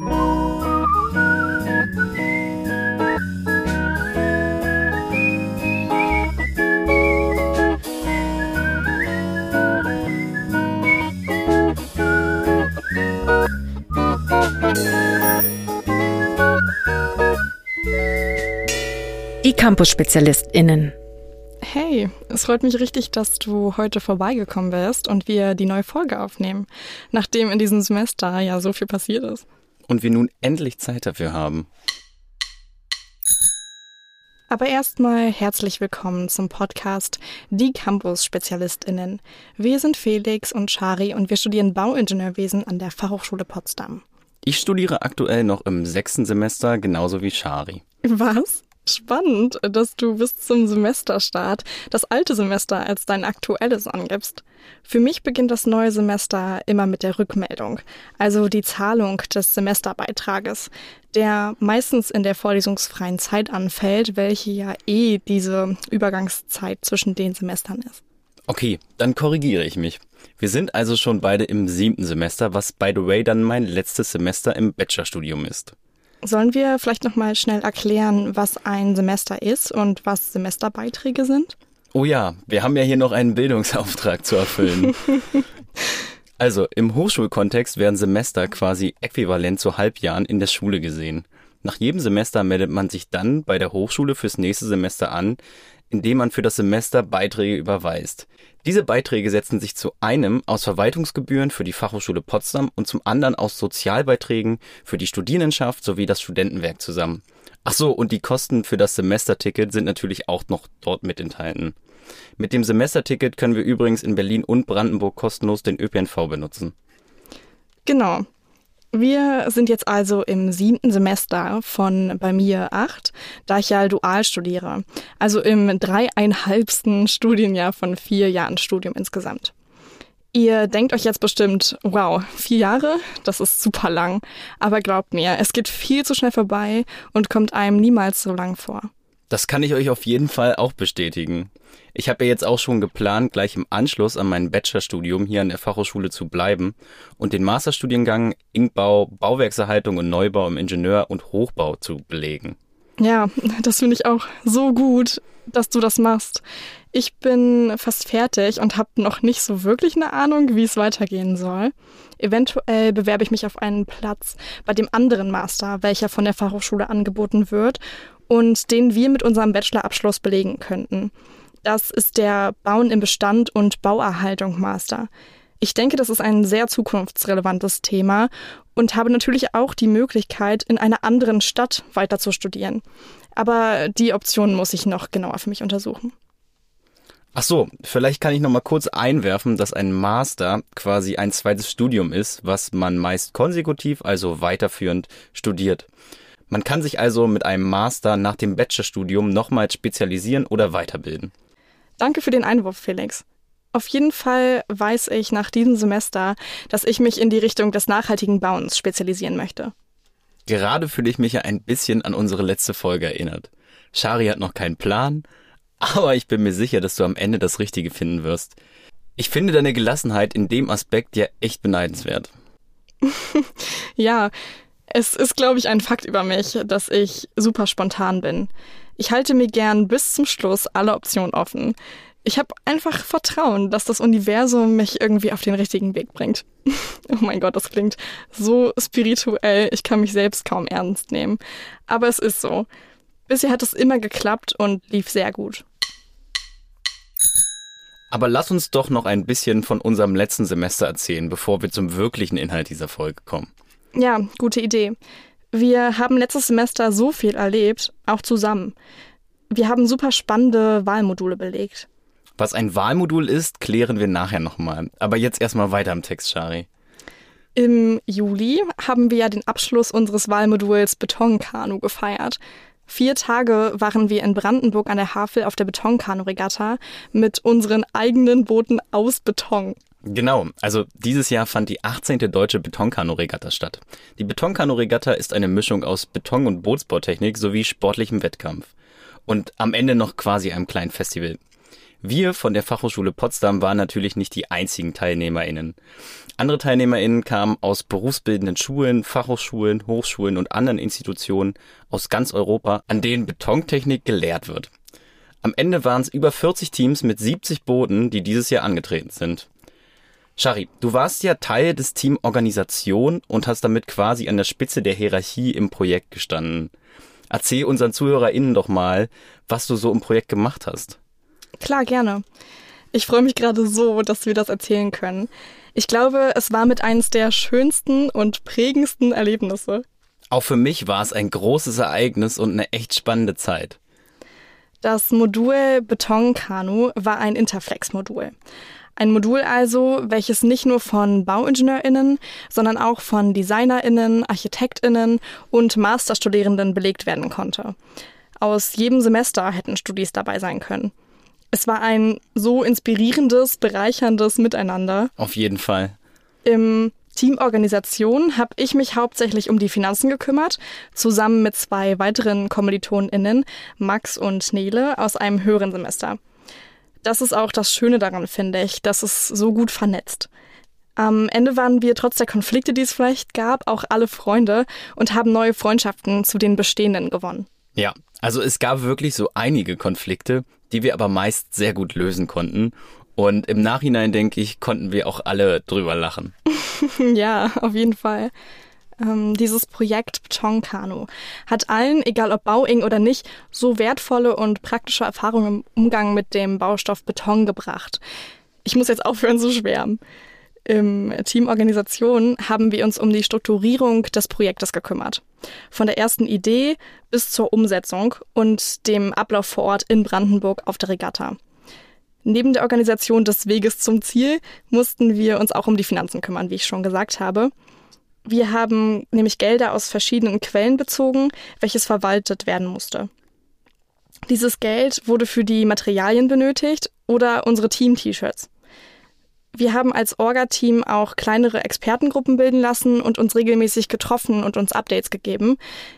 Die Campus-SpezialistInnen. Hey, es freut mich richtig, dass du heute vorbeigekommen bist und wir die neue Folge aufnehmen, nachdem in diesem Semester ja so viel passiert ist. Und wir nun endlich Zeit dafür haben. Aber erstmal herzlich willkommen zum Podcast Die Campus-SpezialistInnen. Wir sind Felix und Shari und wir studieren Bauingenieurwesen an der Fachhochschule Potsdam. Ich studiere aktuell noch im sechsten Semester, genauso wie Shari. Was? Spannend, dass du bis zum Semesterstart das alte Semester als dein aktuelles angibst. Für mich beginnt das neue Semester immer mit der Rückmeldung, also die Zahlung des Semesterbeitrages, der meistens in der vorlesungsfreien Zeit anfällt, welche ja eh diese Übergangszeit zwischen den Semestern ist. Okay, dann korrigiere ich mich. Wir sind also schon beide im siebten Semester, was by the way dann mein letztes Semester im Bachelorstudium ist. Sollen wir vielleicht noch mal schnell erklären, was ein Semester ist und was Semesterbeiträge sind? Oh ja, wir haben ja hier noch einen Bildungsauftrag zu erfüllen. also, im Hochschulkontext werden Semester quasi äquivalent zu Halbjahren in der Schule gesehen. Nach jedem Semester meldet man sich dann bei der Hochschule fürs nächste Semester an, indem man für das Semester Beiträge überweist. Diese Beiträge setzen sich zu einem aus Verwaltungsgebühren für die Fachhochschule Potsdam und zum anderen aus Sozialbeiträgen für die Studierendenschaft sowie das Studentenwerk zusammen. Ach so, und die Kosten für das Semesterticket sind natürlich auch noch dort mit enthalten. Mit dem Semesterticket können wir übrigens in Berlin und Brandenburg kostenlos den ÖPNV benutzen. Genau. Wir sind jetzt also im siebten Semester von bei mir acht, da ich ja dual studiere. Also im dreieinhalbsten Studienjahr von vier Jahren Studium insgesamt. Ihr denkt euch jetzt bestimmt, wow, vier Jahre, das ist super lang. Aber glaubt mir, es geht viel zu schnell vorbei und kommt einem niemals so lang vor. Das kann ich euch auf jeden Fall auch bestätigen. Ich habe ja jetzt auch schon geplant, gleich im Anschluss an mein Bachelorstudium hier an der Fachhochschule zu bleiben und den Masterstudiengang Ingbau, Bauwerkserhaltung und Neubau im Ingenieur- und Hochbau zu belegen. Ja, das finde ich auch so gut, dass du das machst. Ich bin fast fertig und habe noch nicht so wirklich eine Ahnung, wie es weitergehen soll. Eventuell bewerbe ich mich auf einen Platz bei dem anderen Master, welcher von der Fachhochschule angeboten wird und den wir mit unserem Bachelorabschluss belegen könnten. Das ist der Bauen im Bestand und Bauerhaltung Master. Ich denke, das ist ein sehr zukunftsrelevantes Thema und habe natürlich auch die Möglichkeit, in einer anderen Stadt weiter zu studieren. Aber die Option muss ich noch genauer für mich untersuchen. Ach so, vielleicht kann ich noch mal kurz einwerfen, dass ein Master quasi ein zweites Studium ist, was man meist konsekutiv, also weiterführend studiert. Man kann sich also mit einem Master nach dem Bachelorstudium nochmals spezialisieren oder weiterbilden. Danke für den Einwurf, Felix. Auf jeden Fall weiß ich nach diesem Semester, dass ich mich in die Richtung des nachhaltigen Bauens spezialisieren möchte. Gerade fühle ich mich ja ein bisschen an unsere letzte Folge erinnert. Shari hat noch keinen Plan, aber ich bin mir sicher, dass du am Ende das Richtige finden wirst. Ich finde deine Gelassenheit in dem Aspekt ja echt beneidenswert. ja, es ist, glaube ich, ein Fakt über mich, dass ich super spontan bin. Ich halte mir gern bis zum Schluss alle Optionen offen. Ich habe einfach Vertrauen, dass das Universum mich irgendwie auf den richtigen Weg bringt. oh mein Gott, das klingt so spirituell, ich kann mich selbst kaum ernst nehmen. Aber es ist so. Bisher hat es immer geklappt und lief sehr gut. Aber lass uns doch noch ein bisschen von unserem letzten Semester erzählen, bevor wir zum wirklichen Inhalt dieser Folge kommen. Ja, gute Idee. Wir haben letztes Semester so viel erlebt, auch zusammen. Wir haben super spannende Wahlmodule belegt. Was ein Wahlmodul ist, klären wir nachher nochmal. Aber jetzt erstmal weiter im Text, Shari. Im Juli haben wir ja den Abschluss unseres Wahlmoduls Betonkanu gefeiert. Vier Tage waren wir in Brandenburg an der Havel auf der Betonkanu-Regatta mit unseren eigenen Booten aus Beton. Genau, also dieses Jahr fand die 18. deutsche Betonkanu-Regatta statt. Die Betonkanu-Regatta ist eine Mischung aus Beton- und Bootsbautechnik sowie sportlichem Wettkampf. Und am Ende noch quasi einem kleinen Festival. Wir von der Fachhochschule Potsdam waren natürlich nicht die einzigen TeilnehmerInnen. Andere TeilnehmerInnen kamen aus berufsbildenden Schulen, Fachhochschulen, Hochschulen und anderen Institutionen aus ganz Europa, an denen Betontechnik gelehrt wird. Am Ende waren es über 40 Teams mit 70 Booten, die dieses Jahr angetreten sind. Shari, du warst ja Teil des Team Organisation und hast damit quasi an der Spitze der Hierarchie im Projekt gestanden. Erzähl unseren ZuhörerInnen doch mal, was du so im Projekt gemacht hast. Klar, gerne. Ich freue mich gerade so, dass wir das erzählen können. Ich glaube, es war mit eines der schönsten und prägendsten Erlebnisse. Auch für mich war es ein großes Ereignis und eine echt spannende Zeit. Das Modul Betonkanu war ein Interflex-Modul. Ein Modul also, welches nicht nur von BauingenieurInnen, sondern auch von DesignerInnen, ArchitektInnen und Masterstudierenden belegt werden konnte. Aus jedem Semester hätten Studis dabei sein können. Es war ein so inspirierendes, bereicherndes Miteinander. Auf jeden Fall. Im Teamorganisation habe ich mich hauptsächlich um die Finanzen gekümmert, zusammen mit zwei weiteren KommilitonInnen, Max und Nele, aus einem höheren Semester. Das ist auch das Schöne daran, finde ich, dass es so gut vernetzt. Am Ende waren wir trotz der Konflikte, die es vielleicht gab, auch alle Freunde und haben neue Freundschaften zu den bestehenden gewonnen. Ja, also es gab wirklich so einige Konflikte, die wir aber meist sehr gut lösen konnten. Und im Nachhinein, denke ich, konnten wir auch alle drüber lachen. ja, auf jeden Fall. Ähm, dieses Projekt Betonkanu hat allen, egal ob Bauing oder nicht, so wertvolle und praktische Erfahrungen im Umgang mit dem Baustoff Beton gebracht. Ich muss jetzt aufhören zu schwärmen. Im Team Organisation haben wir uns um die Strukturierung des Projektes gekümmert. Von der ersten Idee bis zur Umsetzung und dem Ablauf vor Ort in Brandenburg auf der Regatta. Neben der Organisation des Weges zum Ziel mussten wir uns auch um die Finanzen kümmern, wie ich schon gesagt habe. Wir haben nämlich Gelder aus verschiedenen Quellen bezogen, welches verwaltet werden musste. Dieses Geld wurde für die Materialien benötigt oder unsere Team-T-Shirts. Wir haben als Orga-Team auch kleinere Expertengruppen bilden lassen und uns regelmäßig getroffen und uns Updates gegeben.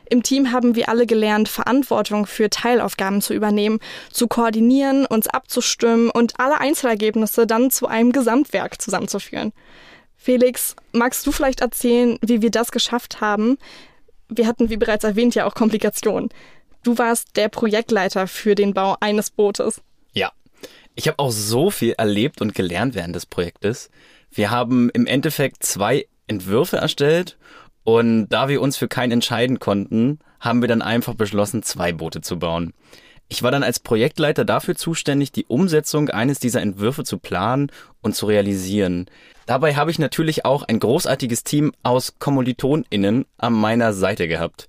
Im Team haben wir alle gelernt, Verantwortung für Teilaufgaben zu übernehmen, zu koordinieren, uns abzustimmen und alle Einzelergebnisse dann zu einem Gesamtwerk zusammenzuführen. Felix, magst du vielleicht erzählen, wie wir das geschafft haben? Wir hatten, wie bereits erwähnt, ja auch Komplikationen. Du warst der Projektleiter für den Bau eines Bootes. Ja, ich habe auch so viel erlebt und gelernt während des Projektes. Wir haben im Endeffekt zwei Entwürfe erstellt und da wir uns für keinen entscheiden konnten, haben wir dann einfach beschlossen, zwei Boote zu bauen. Ich war dann als Projektleiter dafür zuständig, die Umsetzung eines dieser Entwürfe zu planen und zu realisieren. Dabei habe ich natürlich auch ein großartiges Team aus KommilitonInnen an meiner Seite gehabt.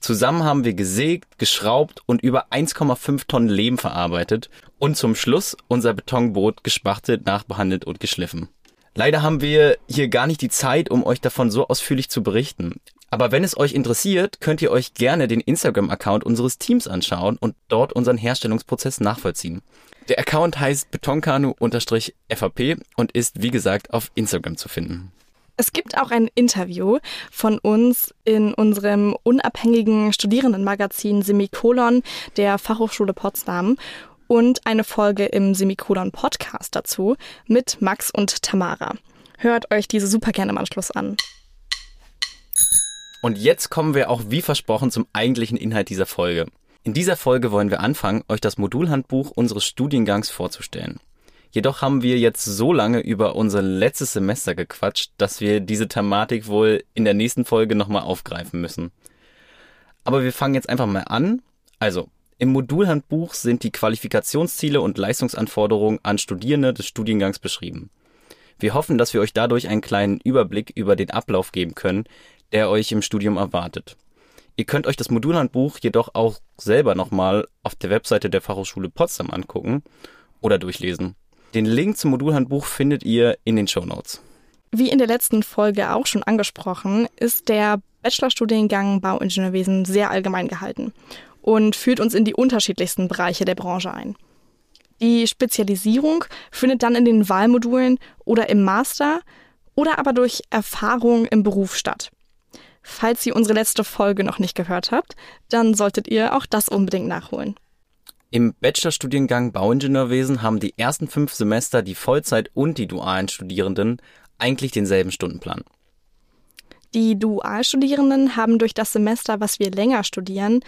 Zusammen haben wir gesägt, geschraubt und über 1,5 Tonnen Lehm verarbeitet und zum Schluss unser Betonboot gespachtelt, nachbehandelt und geschliffen. Leider haben wir hier gar nicht die Zeit, um euch davon so ausführlich zu berichten. Aber wenn es euch interessiert, könnt ihr euch gerne den Instagram-Account unseres Teams anschauen und dort unseren Herstellungsprozess nachvollziehen. Der Account heißt betonkanu-fap und ist, wie gesagt, auf Instagram zu finden. Es gibt auch ein Interview von uns in unserem unabhängigen Studierendenmagazin Semikolon der Fachhochschule Potsdam und eine Folge im Semikolon Podcast dazu mit Max und Tamara. Hört euch diese super gerne im Anschluss an. Und jetzt kommen wir auch wie versprochen zum eigentlichen Inhalt dieser Folge. In dieser Folge wollen wir anfangen, euch das Modulhandbuch unseres Studiengangs vorzustellen. Jedoch haben wir jetzt so lange über unser letztes Semester gequatscht, dass wir diese Thematik wohl in der nächsten Folge nochmal aufgreifen müssen. Aber wir fangen jetzt einfach mal an. Also, im Modulhandbuch sind die Qualifikationsziele und Leistungsanforderungen an Studierende des Studiengangs beschrieben. Wir hoffen, dass wir euch dadurch einen kleinen Überblick über den Ablauf geben können, der euch im Studium erwartet. Ihr könnt euch das Modulhandbuch jedoch auch selber nochmal auf der Webseite der Fachhochschule Potsdam angucken oder durchlesen. Den Link zum Modulhandbuch findet ihr in den Show Notes. Wie in der letzten Folge auch schon angesprochen, ist der Bachelorstudiengang Bauingenieurwesen sehr allgemein gehalten und führt uns in die unterschiedlichsten Bereiche der Branche ein. Die Spezialisierung findet dann in den Wahlmodulen oder im Master oder aber durch Erfahrung im Beruf statt. Falls ihr unsere letzte Folge noch nicht gehört habt, dann solltet ihr auch das unbedingt nachholen. Im Bachelorstudiengang Bauingenieurwesen haben die ersten fünf Semester die Vollzeit- und die dualen Studierenden eigentlich denselben Stundenplan. Die Dualstudierenden haben durch das Semester, was wir länger studieren,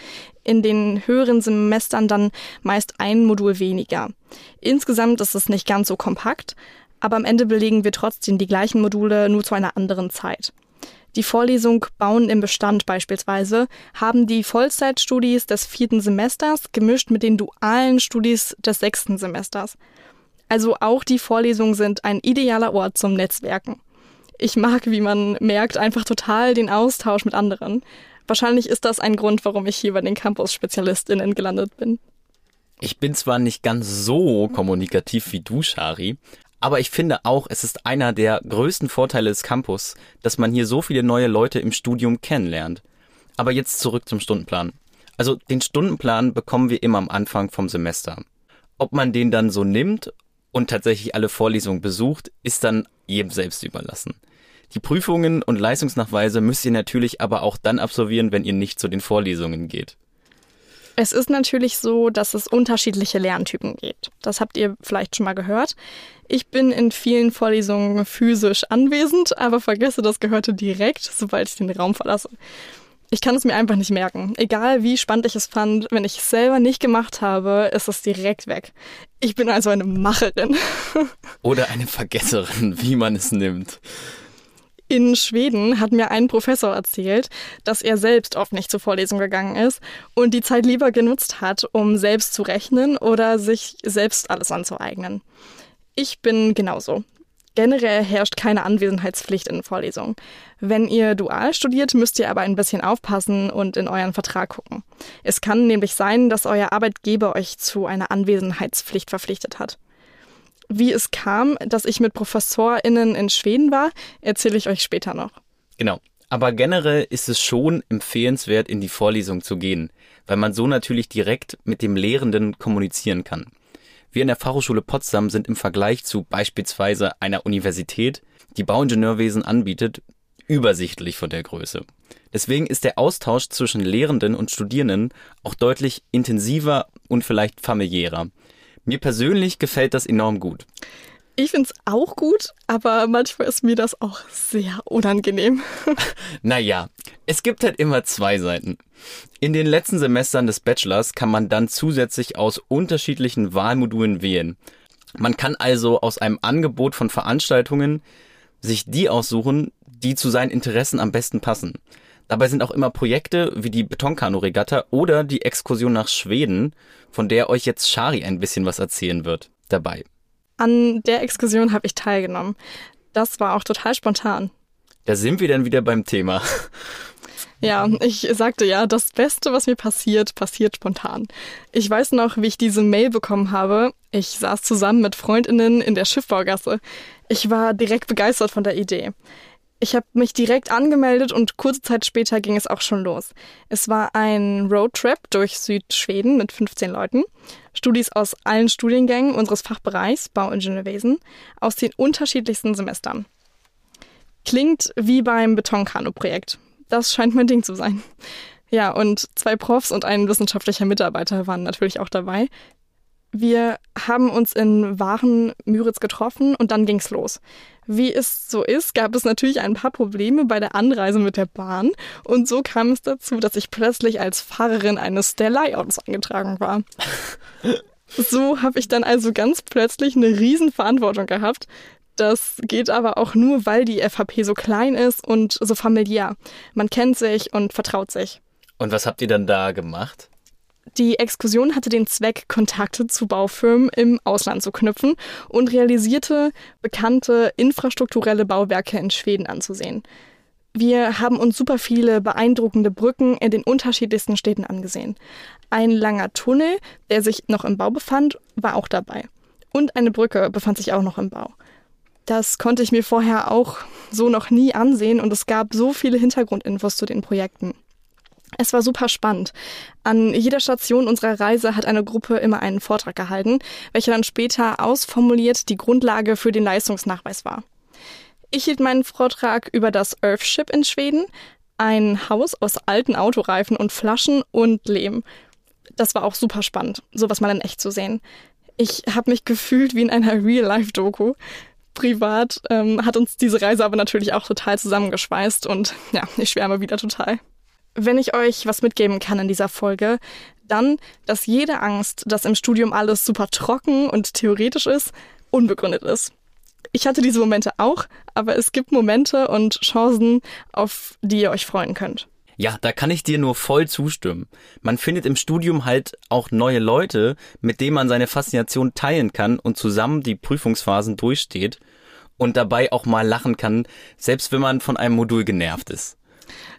in den höheren Semestern dann meist ein Modul weniger. Insgesamt ist es nicht ganz so kompakt, aber am Ende belegen wir trotzdem die gleichen Module nur zu einer anderen Zeit. Die Vorlesung Bauen im Bestand beispielsweise haben die Vollzeitstudis des vierten Semesters gemischt mit den dualen Studis des sechsten Semesters. Also auch die Vorlesungen sind ein idealer Ort zum Netzwerken. Ich mag, wie man merkt, einfach total den Austausch mit anderen. Wahrscheinlich ist das ein Grund, warum ich hier bei den Campus-SpezialistInnen gelandet bin. Ich bin zwar nicht ganz so kommunikativ wie du, Shari, aber ich finde auch, es ist einer der größten Vorteile des Campus, dass man hier so viele neue Leute im Studium kennenlernt. Aber jetzt zurück zum Stundenplan. Also den Stundenplan bekommen wir immer am Anfang vom Semester. Ob man den dann so nimmt und tatsächlich alle Vorlesungen besucht, ist dann jedem selbst überlassen. Die Prüfungen und Leistungsnachweise müsst ihr natürlich aber auch dann absolvieren, wenn ihr nicht zu den Vorlesungen geht. Es ist natürlich so, dass es unterschiedliche Lerntypen gibt. Das habt ihr vielleicht schon mal gehört. Ich bin in vielen Vorlesungen physisch anwesend, aber vergesse das Gehörte direkt, sobald ich den Raum verlasse. Ich kann es mir einfach nicht merken. Egal wie spannend ich es fand, wenn ich es selber nicht gemacht habe, ist es direkt weg. Ich bin also eine Macherin. Oder eine Vergesserin, wie man es nimmt. In Schweden hat mir ein Professor erzählt, dass er selbst oft nicht zur Vorlesung gegangen ist und die Zeit lieber genutzt hat, um selbst zu rechnen oder sich selbst alles anzueignen. Ich bin genauso. Generell herrscht keine Anwesenheitspflicht in Vorlesungen. Wenn ihr dual studiert, müsst ihr aber ein bisschen aufpassen und in euren Vertrag gucken. Es kann nämlich sein, dass euer Arbeitgeber euch zu einer Anwesenheitspflicht verpflichtet hat. Wie es kam, dass ich mit ProfessorInnen in Schweden war, erzähle ich euch später noch. Genau. Aber generell ist es schon empfehlenswert, in die Vorlesung zu gehen, weil man so natürlich direkt mit dem Lehrenden kommunizieren kann. Wir in der Fachhochschule Potsdam sind im Vergleich zu beispielsweise einer Universität, die Bauingenieurwesen anbietet, übersichtlich von der Größe. Deswegen ist der Austausch zwischen Lehrenden und Studierenden auch deutlich intensiver und vielleicht familiärer. Mir persönlich gefällt das enorm gut. Ich finde es auch gut, aber manchmal ist mir das auch sehr unangenehm. naja, es gibt halt immer zwei Seiten. In den letzten Semestern des Bachelors kann man dann zusätzlich aus unterschiedlichen Wahlmodulen wählen. Man kann also aus einem Angebot von Veranstaltungen sich die aussuchen, die zu seinen Interessen am besten passen. Dabei sind auch immer Projekte wie die Betonkanu-Regatta oder die Exkursion nach Schweden, von der euch jetzt Shari ein bisschen was erzählen wird, dabei. An der Exkursion habe ich teilgenommen. Das war auch total spontan. Da sind wir dann wieder beim Thema. Ja, ich sagte ja, das Beste, was mir passiert, passiert spontan. Ich weiß noch, wie ich diese Mail bekommen habe. Ich saß zusammen mit Freundinnen in der Schiffbaugasse. Ich war direkt begeistert von der Idee. Ich habe mich direkt angemeldet und kurze Zeit später ging es auch schon los. Es war ein Roadtrip durch Südschweden mit 15 Leuten. Studis aus allen Studiengängen unseres Fachbereichs Bauingenieurwesen aus den unterschiedlichsten Semestern. Klingt wie beim Betonkanu-Projekt. Das scheint mein Ding zu sein. Ja, und zwei Profs und ein wissenschaftlicher Mitarbeiter waren natürlich auch dabei. Wir haben uns in Waren-Müritz getroffen und dann ging's los. Wie es so ist, gab es natürlich ein paar Probleme bei der Anreise mit der Bahn und so kam es dazu, dass ich plötzlich als Fahrerin eines der Leihautos eingetragen war. so habe ich dann also ganz plötzlich eine Riesenverantwortung gehabt, das geht aber auch nur, weil die FHP so klein ist und so familiär. Man kennt sich und vertraut sich. Und was habt ihr dann da gemacht? Die Exkursion hatte den Zweck, Kontakte zu Baufirmen im Ausland zu knüpfen und realisierte bekannte infrastrukturelle Bauwerke in Schweden anzusehen. Wir haben uns super viele beeindruckende Brücken in den unterschiedlichsten Städten angesehen. Ein langer Tunnel, der sich noch im Bau befand, war auch dabei. Und eine Brücke befand sich auch noch im Bau. Das konnte ich mir vorher auch so noch nie ansehen und es gab so viele Hintergrundinfos zu den Projekten. Es war super spannend. An jeder Station unserer Reise hat eine Gruppe immer einen Vortrag gehalten, welcher dann später ausformuliert die Grundlage für den Leistungsnachweis war. Ich hielt meinen Vortrag über das Earthship in Schweden, ein Haus aus alten Autoreifen und Flaschen und Lehm. Das war auch super spannend, sowas mal in echt zu sehen. Ich habe mich gefühlt wie in einer Real-Life-Doku. Privat ähm, hat uns diese Reise aber natürlich auch total zusammengeschweißt und ja, ich schwärme wieder total. Wenn ich euch was mitgeben kann in dieser Folge, dann, dass jede Angst, dass im Studium alles super trocken und theoretisch ist, unbegründet ist. Ich hatte diese Momente auch, aber es gibt Momente und Chancen, auf die ihr euch freuen könnt. Ja, da kann ich dir nur voll zustimmen. Man findet im Studium halt auch neue Leute, mit denen man seine Faszination teilen kann und zusammen die Prüfungsphasen durchsteht und dabei auch mal lachen kann, selbst wenn man von einem Modul genervt ist.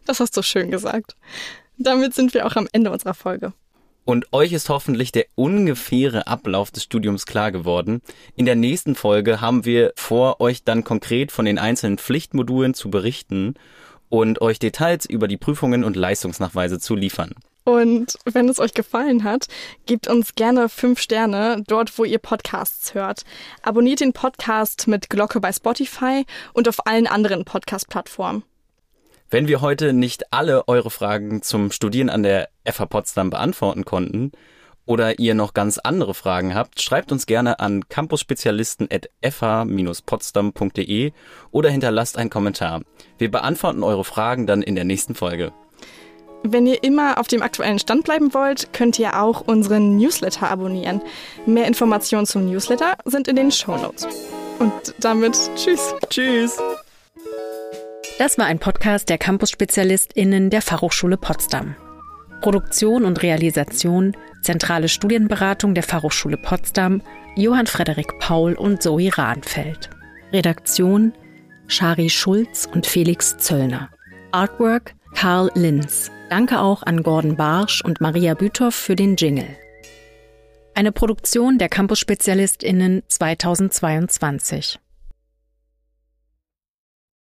Das hast du schön gesagt. Damit sind wir auch am Ende unserer Folge. Und euch ist hoffentlich der ungefähre Ablauf des Studiums klar geworden. In der nächsten Folge haben wir vor, euch dann konkret von den einzelnen Pflichtmodulen zu berichten und euch Details über die Prüfungen und Leistungsnachweise zu liefern. Und wenn es euch gefallen hat, gebt uns gerne fünf Sterne dort, wo ihr Podcasts hört. Abonniert den Podcast mit Glocke bei Spotify und auf allen anderen Podcast-Plattformen. Wenn wir heute nicht alle eure Fragen zum Studieren an der FH Potsdam beantworten konnten oder ihr noch ganz andere Fragen habt, schreibt uns gerne an campusspezialisten.fh-potsdam.de oder hinterlasst einen Kommentar. Wir beantworten eure Fragen dann in der nächsten Folge. Wenn ihr immer auf dem aktuellen Stand bleiben wollt, könnt ihr auch unseren Newsletter abonnieren. Mehr Informationen zum Newsletter sind in den Show Notes. Und damit tschüss. Tschüss. Das war ein Podcast der Campus-SpezialistInnen der Fachhochschule Potsdam. Produktion und Realisation, zentrale Studienberatung der Fachhochschule Potsdam, Johann Frederik Paul und Zoe Rahnfeld. Redaktion Shari Schulz und Felix Zöllner. Artwork Karl Linz. Danke auch an Gordon Barsch und Maria Büthoff für den Jingle. Eine Produktion der Campus-SpezialistInnen 2022.